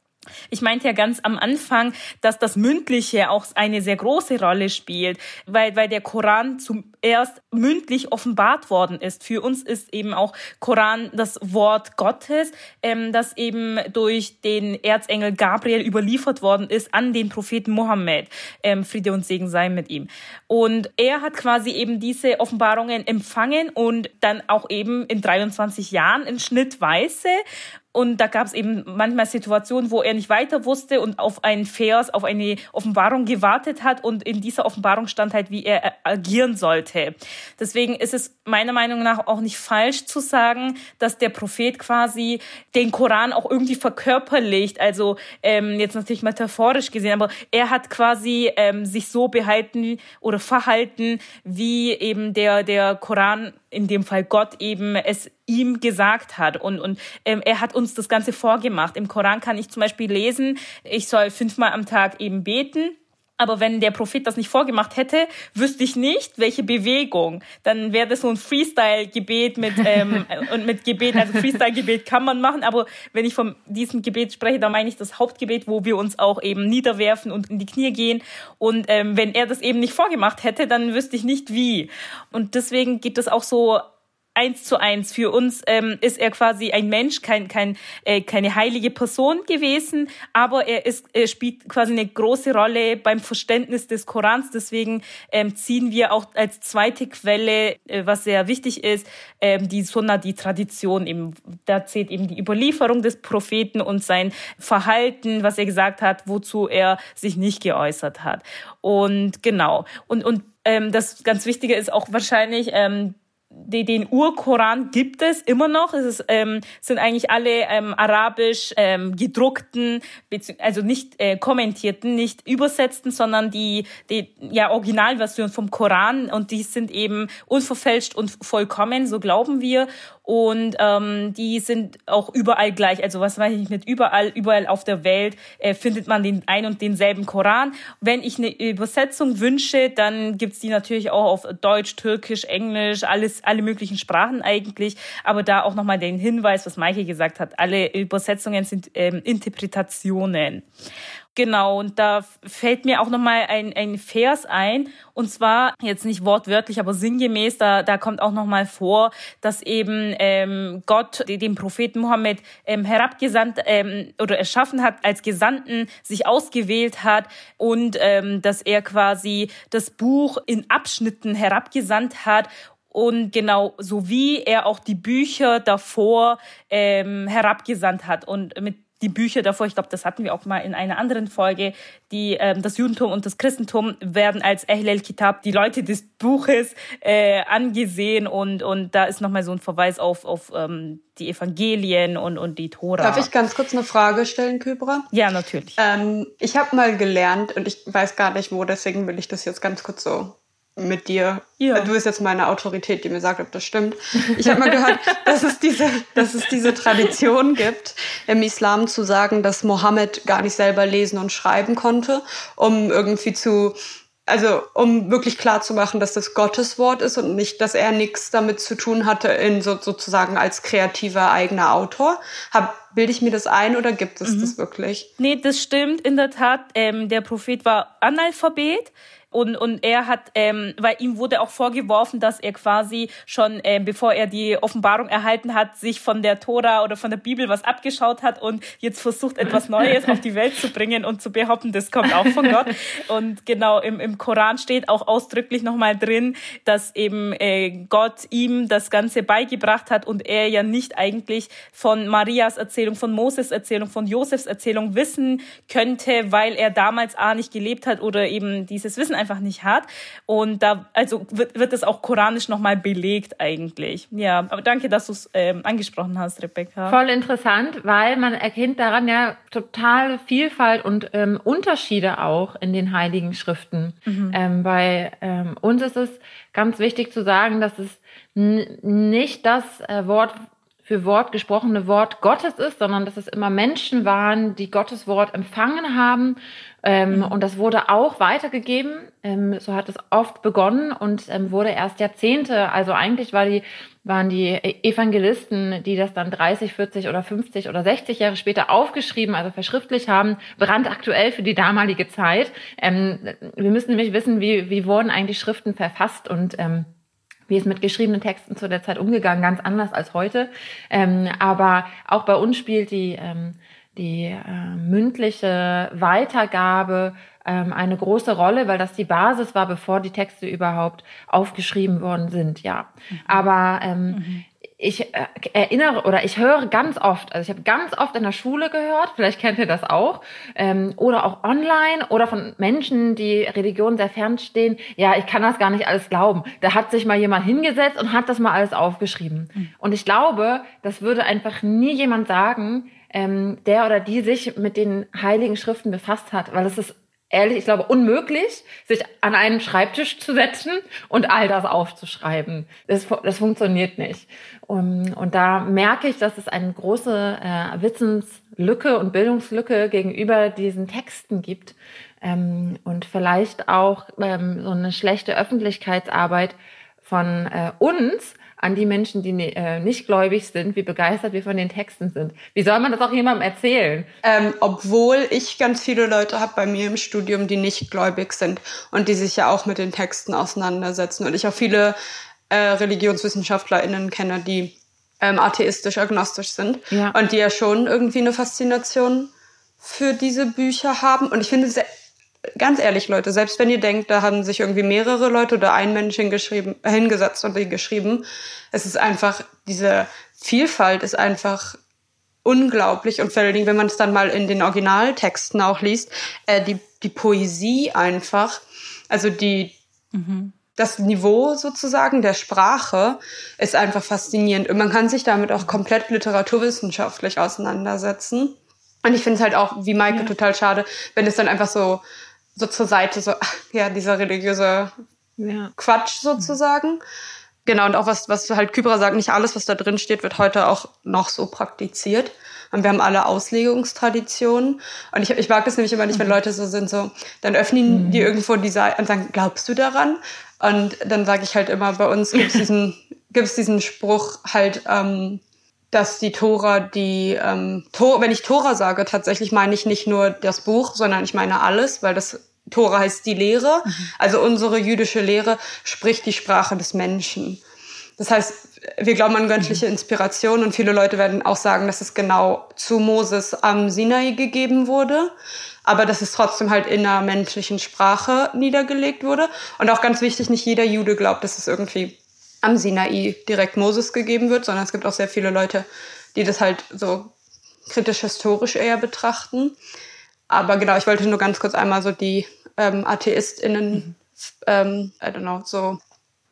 Ich meinte ja ganz am Anfang, dass das Mündliche auch eine sehr große Rolle spielt, weil, weil der Koran zuerst mündlich offenbart worden ist. Für uns ist eben auch Koran das Wort Gottes, ähm, das eben durch den Erzengel Gabriel überliefert worden ist an den Propheten Mohammed. Ähm, Friede und Segen sei mit ihm. Und er hat quasi eben diese Offenbarungen empfangen und dann auch eben in 23 Jahren in Schnittweise und da gab es eben manchmal Situationen, wo er nicht weiter wusste und auf einen Vers, auf eine Offenbarung gewartet hat. Und in dieser Offenbarung stand halt, wie er agieren sollte. Deswegen ist es meiner Meinung nach auch nicht falsch zu sagen, dass der Prophet quasi den Koran auch irgendwie verkörperlicht. Also ähm, jetzt natürlich metaphorisch gesehen, aber er hat quasi ähm, sich so behalten oder verhalten, wie eben der, der Koran in dem Fall Gott eben es ihm gesagt hat. Und, und ähm, er hat uns das Ganze vorgemacht. Im Koran kann ich zum Beispiel lesen, ich soll fünfmal am Tag eben beten. Aber wenn der Prophet das nicht vorgemacht hätte, wüsste ich nicht, welche Bewegung. Dann wäre das so ein Freestyle-Gebet mit <laughs> ähm, und mit Gebet, also Freestyle-Gebet kann man machen. Aber wenn ich von diesem Gebet spreche, dann meine ich das Hauptgebet, wo wir uns auch eben niederwerfen und in die Knie gehen. Und ähm, wenn er das eben nicht vorgemacht hätte, dann wüsste ich nicht wie. Und deswegen gibt es auch so eins zu eins. Für uns ähm, ist er quasi ein Mensch, kein, kein, äh, keine heilige Person gewesen, aber er ist, er spielt quasi eine große Rolle beim Verständnis des Korans. Deswegen ähm, ziehen wir auch als zweite Quelle, äh, was sehr wichtig ist, ähm, die Sunna, die Tradition. Eben, da zählt eben die Überlieferung des Propheten und sein Verhalten, was er gesagt hat, wozu er sich nicht geäußert hat. Und genau. Und, und ähm, das ganz Wichtige ist auch wahrscheinlich, ähm, den Urkoran gibt es immer noch. Es ist, ähm, sind eigentlich alle ähm, arabisch ähm, gedruckten, also nicht äh, kommentierten, nicht übersetzten, sondern die, die ja, Originalversion vom Koran und die sind eben unverfälscht und vollkommen, so glauben wir. Und ähm, die sind auch überall gleich. Also was weiß ich mit überall, überall auf der Welt äh, findet man den ein und denselben Koran. Wenn ich eine Übersetzung wünsche, dann gibt's die natürlich auch auf Deutsch, Türkisch, Englisch, alles, alle möglichen Sprachen eigentlich. Aber da auch nochmal den Hinweis, was Maike gesagt hat, alle Übersetzungen sind ähm, Interpretationen. Genau, und da fällt mir auch nochmal ein, ein Vers ein, und zwar jetzt nicht wortwörtlich, aber sinngemäß, da, da kommt auch nochmal vor, dass eben ähm, Gott den Propheten Mohammed ähm, herabgesandt ähm, oder erschaffen hat, als Gesandten sich ausgewählt hat und ähm, dass er quasi das Buch in Abschnitten herabgesandt hat und genau so wie er auch die Bücher davor ähm, herabgesandt hat und mit die Bücher davor, ich glaube, das hatten wir auch mal in einer anderen Folge, die ähm, das Judentum und das Christentum werden als Ahl Kitab, die Leute des Buches äh, angesehen und und da ist nochmal so ein Verweis auf auf ähm, die Evangelien und und die Tora. Darf ich ganz kurz eine Frage stellen, Kybra? Ja, natürlich. Ähm, ich habe mal gelernt und ich weiß gar nicht wo, deswegen will ich das jetzt ganz kurz so mit dir. Ja. Du bist jetzt meine Autorität, die mir sagt, ob das stimmt. Ich habe mal gehört, <laughs> dass es diese, dass es diese Tradition gibt, im Islam zu sagen, dass Mohammed gar nicht selber lesen und schreiben konnte, um irgendwie zu, also um wirklich klar zu machen, dass das Gottes Wort ist und nicht, dass er nichts damit zu tun hatte, in so, sozusagen als kreativer eigener Autor. Hab, bilde ich mir das ein oder gibt es mhm. das wirklich? Nee, das stimmt in der Tat. Ähm, der Prophet war Analphabet. Und, und er hat, ähm, weil ihm wurde auch vorgeworfen, dass er quasi schon, ähm, bevor er die Offenbarung erhalten hat, sich von der Tora oder von der Bibel was abgeschaut hat und jetzt versucht, etwas Neues auf die Welt zu bringen und zu behaupten, das kommt auch von Gott. Und genau im, im Koran steht auch ausdrücklich nochmal drin, dass eben äh, Gott ihm das Ganze beigebracht hat und er ja nicht eigentlich von Marias Erzählung, von Moses Erzählung, von Josefs Erzählung wissen könnte, weil er damals A nicht gelebt hat oder eben dieses Wissen einfach einfach nicht hat. Und da, also wird, wird es auch koranisch nochmal belegt eigentlich. Ja, aber danke, dass du es ähm, angesprochen hast, Rebecca. Voll interessant, weil man erkennt daran ja total Vielfalt und ähm, Unterschiede auch in den Heiligen Schriften. Mhm. Ähm, bei ähm, uns ist es ganz wichtig zu sagen, dass es nicht das äh, Wort für Wort gesprochene Wort Gottes ist, sondern dass es immer Menschen waren, die Gottes Wort empfangen haben. Ähm, mhm. Und das wurde auch weitergegeben. Ähm, so hat es oft begonnen und ähm, wurde erst Jahrzehnte, also eigentlich war die waren die Evangelisten, die das dann 30, 40 oder 50 oder 60 Jahre später aufgeschrieben, also verschriftlich haben, brandaktuell für die damalige Zeit. Ähm, wir müssen nämlich wissen, wie, wie wurden eigentlich Schriften verfasst und ähm, wie ist mit geschriebenen Texten zu der Zeit umgegangen, ganz anders als heute. Ähm, aber auch bei uns spielt die, ähm, die äh, mündliche Weitergabe ähm, eine große Rolle, weil das die Basis war, bevor die Texte überhaupt aufgeschrieben worden sind, ja. Mhm. Aber ähm, mhm ich äh, erinnere oder ich höre ganz oft, also ich habe ganz oft in der Schule gehört, vielleicht kennt ihr das auch, ähm, oder auch online oder von Menschen, die Religion sehr fern stehen, ja, ich kann das gar nicht alles glauben. Da hat sich mal jemand hingesetzt und hat das mal alles aufgeschrieben. Mhm. Und ich glaube, das würde einfach nie jemand sagen, ähm, der oder die sich mit den heiligen Schriften befasst hat, weil es ist ehrlich, ich glaube, unmöglich, sich an einen Schreibtisch zu setzen und all das aufzuschreiben. Das, das funktioniert nicht. Und, und da merke ich, dass es eine große äh, Wissenslücke und Bildungslücke gegenüber diesen Texten gibt. Ähm, und vielleicht auch ähm, so eine schlechte Öffentlichkeitsarbeit von äh, uns, an die Menschen, die äh, nicht gläubig sind, wie begeistert wir von den Texten sind. Wie soll man das auch jemandem erzählen? Ähm, obwohl ich ganz viele Leute habe bei mir im Studium, die nicht gläubig sind und die sich ja auch mit den Texten auseinandersetzen. Und ich auch viele äh, ReligionswissenschaftlerInnen kenne, die ähm, atheistisch, agnostisch sind ja. und die ja schon irgendwie eine Faszination für diese Bücher haben. Und ich finde es ganz ehrlich, Leute, selbst wenn ihr denkt, da haben sich irgendwie mehrere Leute oder ein Mensch hingeschrieben, hingesetzt und die geschrieben, es ist einfach, diese Vielfalt ist einfach unglaublich und vor allen Dingen, wenn man es dann mal in den Originaltexten auch liest, äh, die, die Poesie einfach, also die, mhm. das Niveau sozusagen der Sprache ist einfach faszinierend und man kann sich damit auch komplett literaturwissenschaftlich auseinandersetzen. Und ich finde es halt auch, wie Maike, ja. total schade, wenn es dann einfach so so zur Seite, so, <laughs> ja, dieser religiöse ja. Quatsch sozusagen. Genau, und auch was, was halt Kybra sagt, nicht alles, was da drin steht, wird heute auch noch so praktiziert. Und wir haben alle Auslegungstraditionen. Und ich, ich mag das nämlich immer nicht, wenn mhm. Leute so sind, so, dann öffnen mhm. die irgendwo die Seite und sagen, glaubst du daran? Und dann sage ich halt immer, bei uns gibt es <laughs> diesen, gibt's diesen Spruch halt, ähm, dass die Tora, die, ähm, Tor, wenn ich Tora sage, tatsächlich meine ich nicht nur das Buch, sondern ich meine alles, weil das Tora heißt die Lehre. Mhm. Also unsere jüdische Lehre spricht die Sprache des Menschen. Das heißt, wir glauben an göttliche mhm. Inspiration und viele Leute werden auch sagen, dass es genau zu Moses am Sinai gegeben wurde, aber dass es trotzdem halt in einer menschlichen Sprache niedergelegt wurde. Und auch ganz wichtig, nicht jeder Jude glaubt, dass es irgendwie am Sinai direkt Moses gegeben wird, sondern es gibt auch sehr viele Leute, die das halt so kritisch-historisch eher betrachten. Aber genau, ich wollte nur ganz kurz einmal so die ähm, AtheistInnen, mhm. ähm, I don't know, so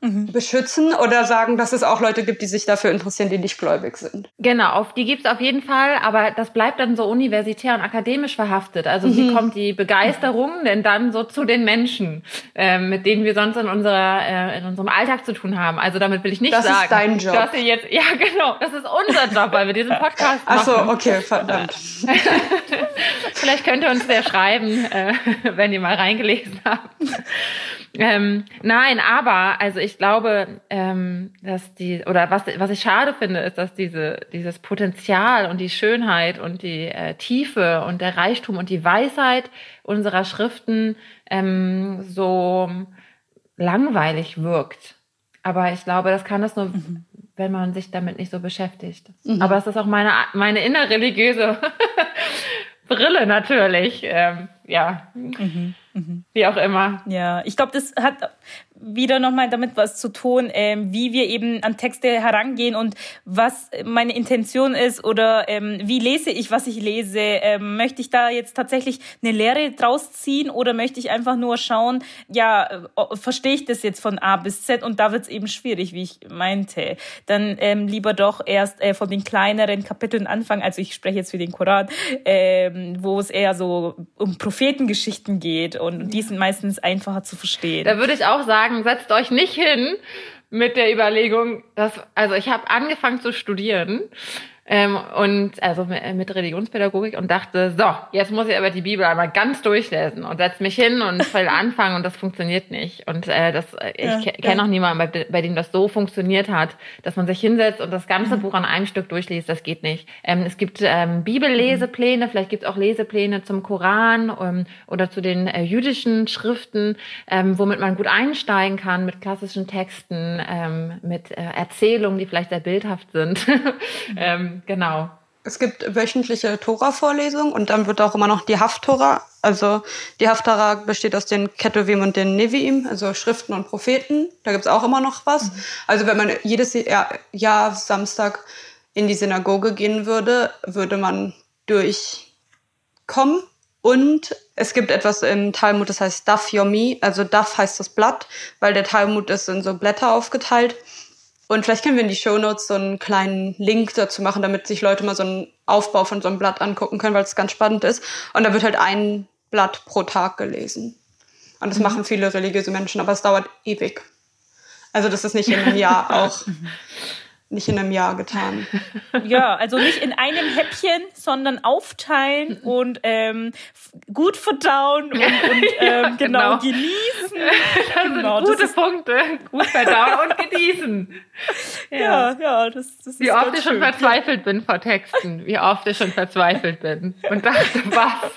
mhm. beschützen oder sagen, dass es auch Leute gibt, die sich dafür interessieren, die nicht gläubig sind. Genau, auf die gibt es auf jeden Fall, aber das bleibt dann so universitär und akademisch verhaftet. Also mhm. wie kommt die Begeisterung denn dann so zu den Menschen, äh, mit denen wir sonst in unserer äh, in unserem Alltag zu tun haben? Also damit will ich nicht das sagen, ist dein Job. dass ihr jetzt <laughs> ja genau, das ist unser Job, weil wir diesen Podcast machen. Ach so, okay, verdammt. <laughs> Vielleicht könnt ihr uns der schreiben, äh, <laughs> wenn ihr mal reingelesen habt. Ähm, nein, aber also ich glaube, ähm, dass die oder was was ich schade finde, ist, dass diese dieses Potenzial und die Schönheit und die äh, Tiefe und der Reichtum und die Weisheit unserer Schriften ähm, so langweilig wirkt. Aber ich glaube, das kann es nur, mhm. wenn man sich damit nicht so beschäftigt. Mhm. Aber es ist auch meine meine innerreligiöse <laughs> Brille natürlich. Ähm, ja. Mhm. Mhm. Wie auch immer. Ja, ich glaube, das hat wieder nochmal damit was zu tun, ähm, wie wir eben an Texte herangehen und was meine Intention ist oder ähm, wie lese ich, was ich lese. Ähm, möchte ich da jetzt tatsächlich eine Lehre draus ziehen oder möchte ich einfach nur schauen, ja, äh, verstehe ich das jetzt von A bis Z und da wird es eben schwierig, wie ich meinte. Dann ähm, lieber doch erst äh, von den kleineren Kapiteln anfangen, also ich spreche jetzt für den Koran, ähm, wo es eher so um Prophetengeschichten geht und die sind meistens einfacher zu verstehen. Da würde ich auch sagen, setzt euch nicht hin mit der Überlegung, dass, also ich habe angefangen zu studieren ähm, und also mit Religionspädagogik und dachte, so, jetzt muss ich aber die Bibel einmal ganz durchlesen und setz mich hin und <laughs> will anfangen und das funktioniert nicht. Und äh, das, ich ja, kenne ja. auch niemanden, bei, bei, dem das so funktioniert hat, dass man sich hinsetzt und das ganze mhm. Buch an einem Stück durchliest. Das geht nicht. Ähm, es gibt ähm, Bibellesepläne, vielleicht gibt es auch Lesepläne zum Koran ähm, oder zu den äh, jüdischen Schriften, ähm, womit man gut einsteigen kann mit klassischen Texten, ähm, mit äh, Erzählungen, die vielleicht sehr bildhaft sind. <laughs> ähm, genau. Es gibt wöchentliche Tora-Vorlesungen und dann wird auch immer noch die Haftora. Also die Haftarah besteht aus den Ketuvim und den Neviim, also Schriften und Propheten. Da gibt's auch immer noch was. Mhm. Also wenn man jedes Jahr, Jahr Samstag in die Synagoge gehen würde, würde man durchkommen. Und es gibt etwas im Talmud, das heißt Daf Yomi. Also Daf heißt das Blatt, weil der Talmud ist in so Blätter aufgeteilt. Und vielleicht können wir in die Show Notes so einen kleinen Link dazu machen, damit sich Leute mal so einen Aufbau von so einem Blatt angucken können, weil es ganz spannend ist. Und da wird halt ein Blatt pro Tag gelesen. Und das mhm. machen viele religiöse Menschen, aber es dauert ewig. Also das ist nicht in einem Jahr <laughs> auch nicht in einem Jahr getan. Ja, also nicht in einem Häppchen, sondern aufteilen <laughs> und ähm, gut verdauen und, und <laughs> ähm, genau, genau, genießen. <laughs> Das genau, sind gute das Punkte. Gut verdauen und genießen. Ja, ja, ja das, das ist Wie oft ich schon verzweifelt bin vor Texten. Wie oft ich schon verzweifelt bin. Und dachte, was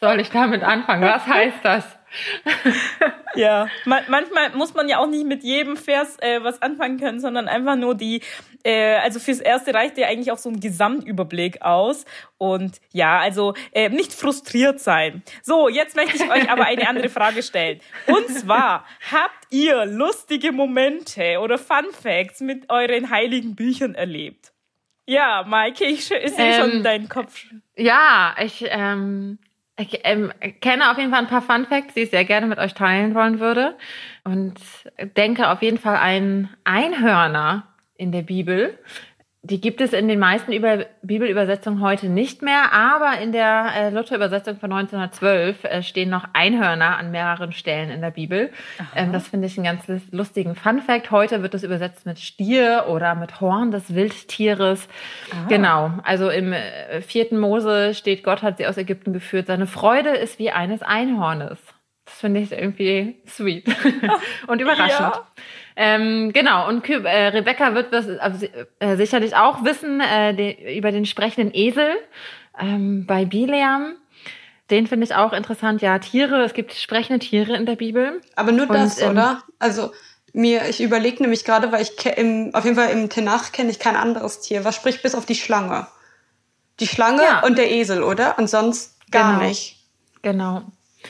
soll ich damit anfangen? Was heißt das? <laughs> ja, man, manchmal muss man ja auch nicht mit jedem Vers äh, was anfangen können, sondern einfach nur die, äh, also fürs Erste reicht ja eigentlich auch so ein Gesamtüberblick aus. Und ja, also äh, nicht frustriert sein. So, jetzt möchte ich euch aber eine andere Frage stellen. Und zwar, habt ihr lustige Momente oder Fun Facts mit euren heiligen Büchern erlebt? Ja, Maike, ich sehe ähm, schon deinen Kopf. Ja, ich, ähm, ich ähm, kenne auf jeden Fall ein paar Fun Facts, die ich sehr gerne mit euch teilen wollen würde. Und denke auf jeden Fall an Einhörner in der Bibel. Die gibt es in den meisten Über Bibelübersetzungen heute nicht mehr, aber in der äh, Luther-Übersetzung von 1912 äh, stehen noch Einhörner an mehreren Stellen in der Bibel. Ähm, das finde ich einen ganz lustigen Fun-Fact. Heute wird es übersetzt mit Stier oder mit Horn des Wildtieres. Aha. Genau, also im äh, vierten Mose steht, Gott hat sie aus Ägypten geführt. Seine Freude ist wie eines Einhornes. Das finde ich irgendwie sweet <laughs> und überraschend. Ja. Ähm, genau, und äh, Rebecca wird das äh, sicherlich auch wissen äh, de, über den sprechenden Esel ähm, bei Bileam. Den finde ich auch interessant. Ja, Tiere, es gibt sprechende Tiere in der Bibel. Aber nur das, ähm, oder? Also mir, ich überlege nämlich gerade, weil ich im, auf jeden Fall im Tenach kenne ich kein anderes Tier. Was spricht bis auf die Schlange? Die Schlange ja. und der Esel, oder? Und sonst gar genau. nicht. Genau.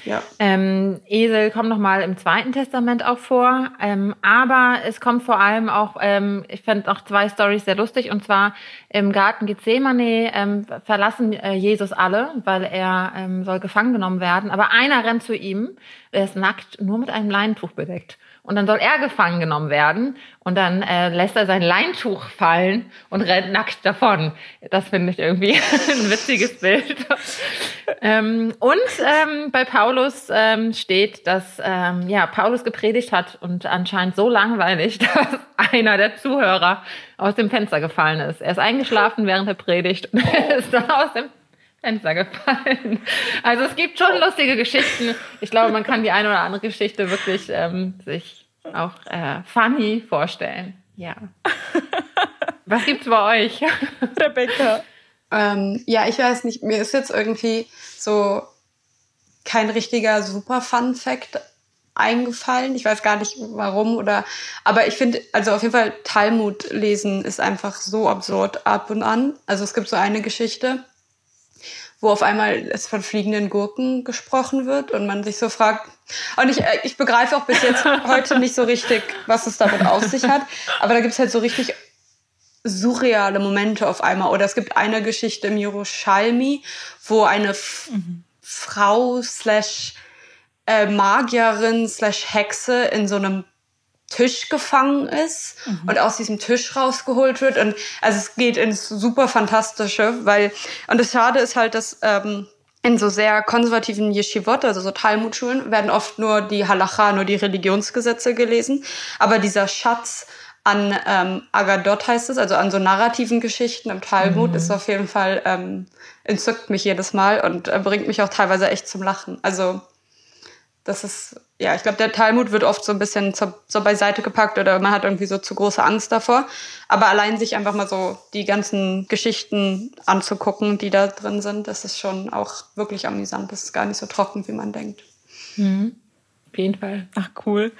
Ja. Ähm, Esel kommt nochmal im Zweiten Testament auch vor, ähm, aber es kommt vor allem auch, ähm, ich fand auch zwei Stories sehr lustig, und zwar im Garten Gethsemane ähm, verlassen äh, Jesus alle, weil er ähm, soll gefangen genommen werden, aber einer rennt zu ihm, er ist nackt, nur mit einem Leintuch bedeckt. Und dann soll er gefangen genommen werden und dann äh, lässt er sein Leintuch fallen und rennt nackt davon. Das finde ich irgendwie <laughs> ein witziges Bild. ähm, und ähm, bei Paulus ähm, steht, dass ähm, ja Paulus gepredigt hat und anscheinend so langweilig, <laughs> dass einer der Zuhörer aus dem Fenster gefallen ist. Er ist eingeschlafen während der Predigt und <laughs> ist dann aus dem Fenster gefallen. Also es gibt schon lustige Geschichten. Ich glaube, man kann die eine oder andere Geschichte wirklich ähm, sich auch äh, funny vorstellen. Ja. <laughs> Was gibt's bei euch? Rebecca. Ähm, ja, ich weiß nicht, mir ist jetzt irgendwie so kein richtiger super Fun Fact eingefallen. Ich weiß gar nicht warum oder, aber ich finde, also auf jeden Fall Talmud lesen ist einfach so absurd ab und an. Also es gibt so eine Geschichte, wo auf einmal es von fliegenden Gurken gesprochen wird und man sich so fragt, und ich, äh, ich begreife auch bis jetzt <laughs> heute nicht so richtig, was es damit auf sich hat, aber da gibt es halt so richtig surreale Momente auf einmal. Oder es gibt eine Geschichte im Jerusalmi, wo eine mhm. Frau slash äh, Magierin slash Hexe in so einem Tisch gefangen ist mhm. und aus diesem Tisch rausgeholt wird. Und also es geht ins super Fantastische, weil, und das Schade ist halt, dass ähm, in so sehr konservativen Yeshivot, also so Talmudschulen, werden oft nur die Halacha, nur die Religionsgesetze gelesen. Aber dieser Schatz an ähm, Agadot heißt es, also an so narrativen Geschichten im Talmud, mhm. ist auf jeden Fall, ähm, entzückt mich jedes Mal und äh, bringt mich auch teilweise echt zum Lachen. Also das ist, ja, ich glaube, der Talmud wird oft so ein bisschen zur, so beiseite gepackt oder man hat irgendwie so zu große Angst davor. Aber allein sich einfach mal so die ganzen Geschichten anzugucken, die da drin sind, das ist schon auch wirklich amüsant. Das ist gar nicht so trocken, wie man denkt. Mhm. Auf jeden Fall. Ach, cool.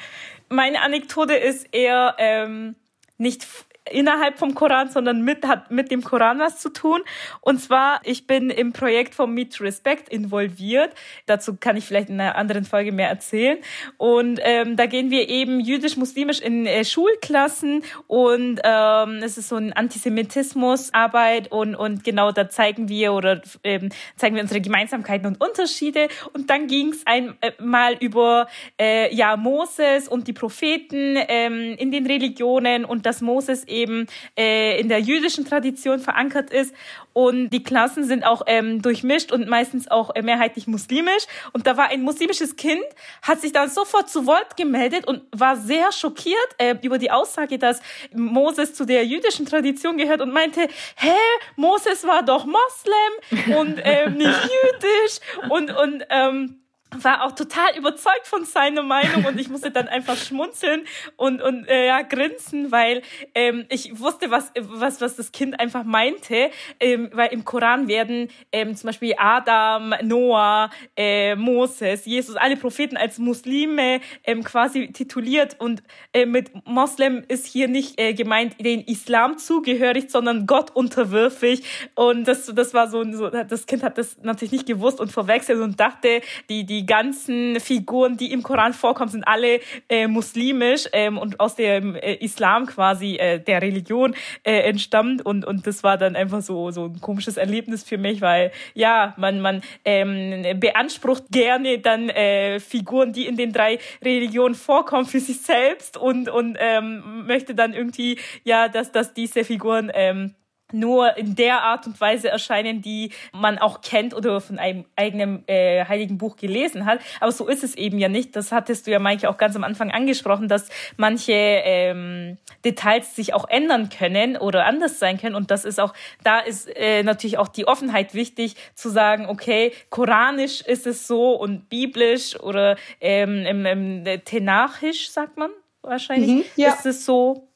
Meine Anekdote ist eher ähm, nicht innerhalb vom Koran, sondern mit, hat mit dem Koran was zu tun. Und zwar, ich bin im Projekt von Meet Respect involviert. Dazu kann ich vielleicht in einer anderen Folge mehr erzählen. Und ähm, da gehen wir eben jüdisch-muslimisch in äh, Schulklassen und ähm, es ist so ein Antisemitismusarbeit und, und genau da zeigen wir oder ähm, zeigen wir unsere Gemeinsamkeiten und Unterschiede. Und dann ging es einmal äh, über äh, ja Moses und die Propheten ähm, in den Religionen und dass Moses eben eben äh, in der jüdischen Tradition verankert ist. Und die Klassen sind auch ähm, durchmischt und meistens auch äh, mehrheitlich muslimisch. Und da war ein muslimisches Kind, hat sich dann sofort zu Wort gemeldet und war sehr schockiert äh, über die Aussage, dass Moses zu der jüdischen Tradition gehört und meinte, hä, Moses war doch Moslem und ähm, nicht <laughs> jüdisch und und ähm, war auch total überzeugt von seiner Meinung und ich musste dann einfach schmunzeln und und äh, ja grinsen, weil ähm, ich wusste, was was was das Kind einfach meinte, ähm, weil im Koran werden ähm, zum Beispiel Adam, Noah, äh, Moses, Jesus, alle Propheten als Muslime ähm, quasi tituliert und äh, mit Moslem ist hier nicht äh, gemeint den Islam zugehörig, sondern Gott unterwürfig. Und das das war so, so das Kind hat das natürlich nicht gewusst und verwechselt und dachte die die ganzen Figuren, die im Koran vorkommen, sind alle äh, muslimisch ähm, und aus dem äh, Islam quasi, äh, der Religion äh, entstammt. Und, und das war dann einfach so, so ein komisches Erlebnis für mich, weil ja, man, man ähm, beansprucht gerne dann äh, Figuren, die in den drei Religionen vorkommen, für sich selbst und, und ähm, möchte dann irgendwie, ja, dass, dass diese Figuren ähm, nur in der Art und Weise erscheinen, die man auch kennt oder von einem eigenen äh, heiligen Buch gelesen hat. Aber so ist es eben ja nicht. Das hattest du ja, Maike, auch ganz am Anfang angesprochen, dass manche ähm, Details sich auch ändern können oder anders sein können. Und das ist auch, da ist äh, natürlich auch die Offenheit wichtig, zu sagen, okay, koranisch ist es so und biblisch oder ähm, im, im Tenachisch, sagt man wahrscheinlich, mhm, ja. ist es so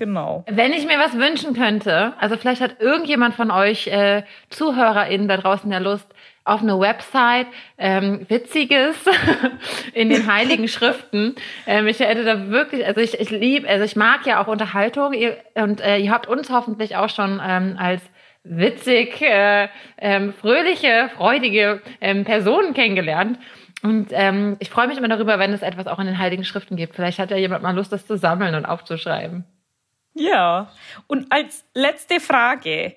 Genau. Wenn ich mir was wünschen könnte, also vielleicht hat irgendjemand von euch äh, ZuhörerInnen da draußen ja Lust, auf eine Website ähm, Witziges <laughs> in den heiligen <laughs> Schriften. Ähm, ich hätte da wirklich, also ich, ich liebe, also ich mag ja auch Unterhaltung ihr, und äh, ihr habt uns hoffentlich auch schon ähm, als witzig, äh, ähm, fröhliche, freudige ähm, Personen kennengelernt. Und ähm, ich freue mich immer darüber, wenn es etwas auch in den Heiligen Schriften gibt. Vielleicht hat ja jemand mal Lust, das zu sammeln und aufzuschreiben. Ja, und als letzte Frage,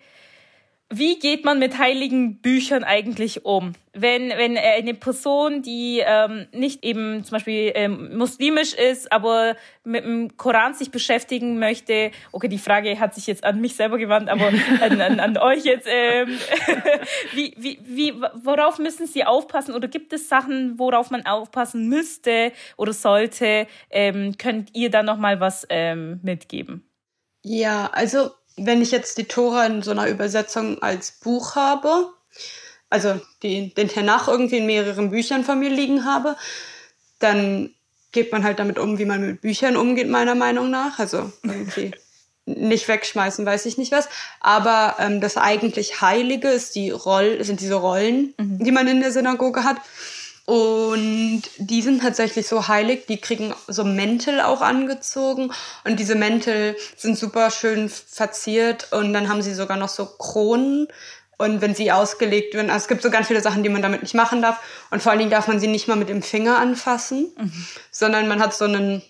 wie geht man mit heiligen Büchern eigentlich um? Wenn, wenn eine Person, die ähm, nicht eben zum Beispiel ähm, muslimisch ist, aber mit dem Koran sich beschäftigen möchte, okay, die Frage hat sich jetzt an mich selber gewandt, aber <laughs> an, an, an euch jetzt, ähm, <laughs> wie, wie, wie, worauf müssen Sie aufpassen oder gibt es Sachen, worauf man aufpassen müsste oder sollte? Ähm, könnt ihr da nochmal was ähm, mitgeben? Ja, also wenn ich jetzt die Tora in so einer Übersetzung als Buch habe, also die, den Tenach irgendwie in mehreren Büchern von mir liegen habe, dann geht man halt damit um, wie man mit Büchern umgeht, meiner Meinung nach. Also irgendwie <laughs> nicht wegschmeißen, weiß ich nicht was. Aber ähm, das eigentlich Heilige ist die Roll, sind diese Rollen, mhm. die man in der Synagoge hat. Und die sind tatsächlich so heilig, die kriegen so Mäntel auch angezogen und diese Mäntel sind super schön verziert und dann haben sie sogar noch so Kronen und wenn sie ausgelegt werden, also es gibt so ganz viele Sachen, die man damit nicht machen darf und vor allen Dingen darf man sie nicht mal mit dem Finger anfassen, mhm. sondern man hat so ein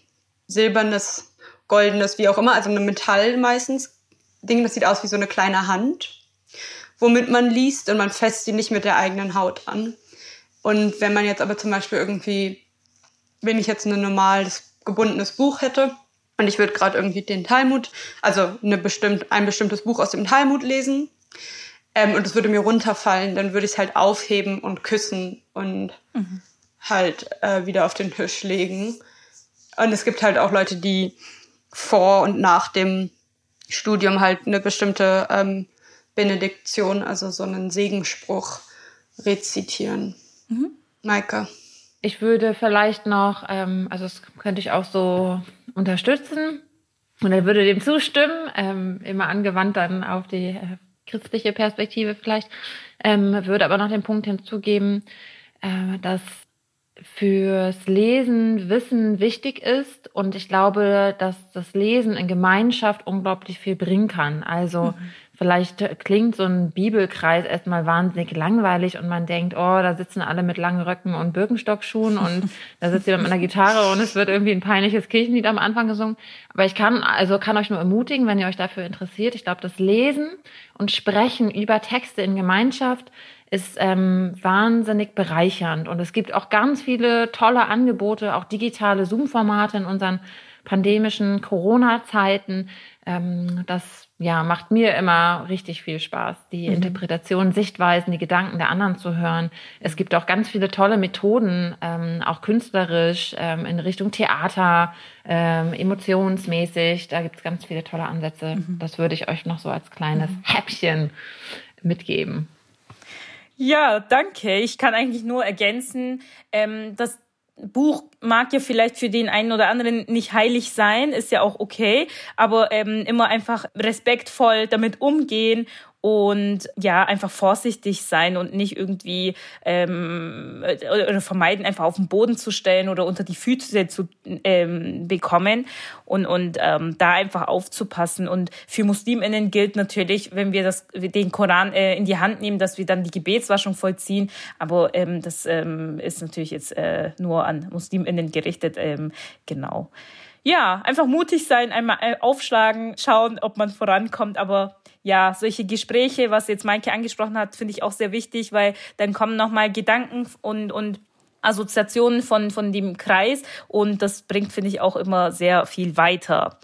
silbernes, goldenes, wie auch immer, also ein Metall meistens, Ding, das sieht aus wie so eine kleine Hand, womit man liest und man fässt sie nicht mit der eigenen Haut an. Und wenn man jetzt aber zum Beispiel irgendwie, wenn ich jetzt ein normales gebundenes Buch hätte und ich würde gerade irgendwie den Talmud, also eine bestimmt, ein bestimmtes Buch aus dem Talmud lesen ähm, und es würde mir runterfallen, dann würde ich es halt aufheben und küssen und mhm. halt äh, wieder auf den Tisch legen. Und es gibt halt auch Leute, die vor und nach dem Studium halt eine bestimmte ähm, Benediktion, also so einen Segenspruch rezitieren. Mhm. Maike. Ich würde vielleicht noch, ähm, also das könnte ich auch so unterstützen und er würde dem zustimmen, ähm, immer angewandt dann auf die äh, christliche Perspektive vielleicht, ähm, würde aber noch den Punkt hinzugeben, äh, dass fürs Lesen Wissen wichtig ist und ich glaube, dass das Lesen in Gemeinschaft unglaublich viel bringen kann. Also mhm. Vielleicht klingt so ein Bibelkreis erstmal wahnsinnig langweilig und man denkt, oh, da sitzen alle mit langen Röcken und Birkenstockschuhen und <laughs> da sitzt jemand mit einer Gitarre und es wird irgendwie ein peinliches Kirchenlied am Anfang gesungen. Aber ich kann, also kann euch nur ermutigen, wenn ihr euch dafür interessiert. Ich glaube, das Lesen und Sprechen über Texte in Gemeinschaft ist ähm, wahnsinnig bereichernd. Und es gibt auch ganz viele tolle Angebote, auch digitale Zoom-Formate in unseren pandemischen Corona-Zeiten. Ähm, das ja, macht mir immer richtig viel Spaß, die mhm. Interpretation, Sichtweisen, die Gedanken der anderen zu hören. Es gibt auch ganz viele tolle Methoden, ähm, auch künstlerisch, ähm, in Richtung Theater, ähm, emotionsmäßig. Da gibt es ganz viele tolle Ansätze. Mhm. Das würde ich euch noch so als kleines mhm. Häppchen mitgeben. Ja, danke. Ich kann eigentlich nur ergänzen, ähm, das Buch mag ja vielleicht für den einen oder anderen nicht heilig sein, ist ja auch okay, aber ähm, immer einfach respektvoll damit umgehen und ja, einfach vorsichtig sein und nicht irgendwie ähm, oder vermeiden, einfach auf den Boden zu stellen oder unter die Füße zu ähm, bekommen und, und ähm, da einfach aufzupassen. Und für MuslimInnen gilt natürlich, wenn wir das, den Koran äh, in die Hand nehmen, dass wir dann die Gebetswaschung vollziehen. Aber ähm, das ähm, ist natürlich jetzt äh, nur an MuslimInnen gerichtet. Ähm, genau. Ja, einfach mutig sein, einmal äh, aufschlagen, schauen, ob man vorankommt, aber ja, solche Gespräche, was jetzt Maike angesprochen hat, finde ich auch sehr wichtig, weil dann kommen nochmal Gedanken und, und Assoziationen von, von dem Kreis und das bringt, finde ich, auch immer sehr viel weiter.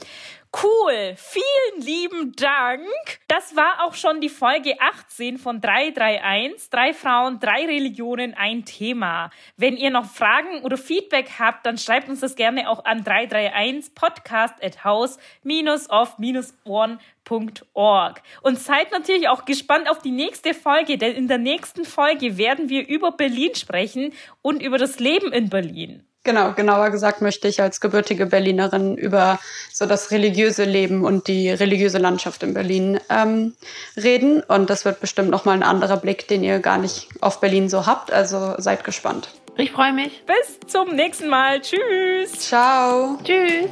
Cool, vielen lieben Dank. Das war auch schon die Folge 18 von 331. Drei Frauen, drei Religionen, ein Thema. Wenn ihr noch Fragen oder Feedback habt, dann schreibt uns das gerne auch an 331 podcast at house-of-one.org. Und seid natürlich auch gespannt auf die nächste Folge, denn in der nächsten Folge werden wir über Berlin sprechen und über das Leben in Berlin. Genau, genauer gesagt möchte ich als gebürtige Berlinerin über so das religiöse Leben und die religiöse Landschaft in Berlin ähm, reden. Und das wird bestimmt nochmal ein anderer Blick, den ihr gar nicht auf Berlin so habt. Also seid gespannt. Ich freue mich. Bis zum nächsten Mal. Tschüss. Ciao. Tschüss.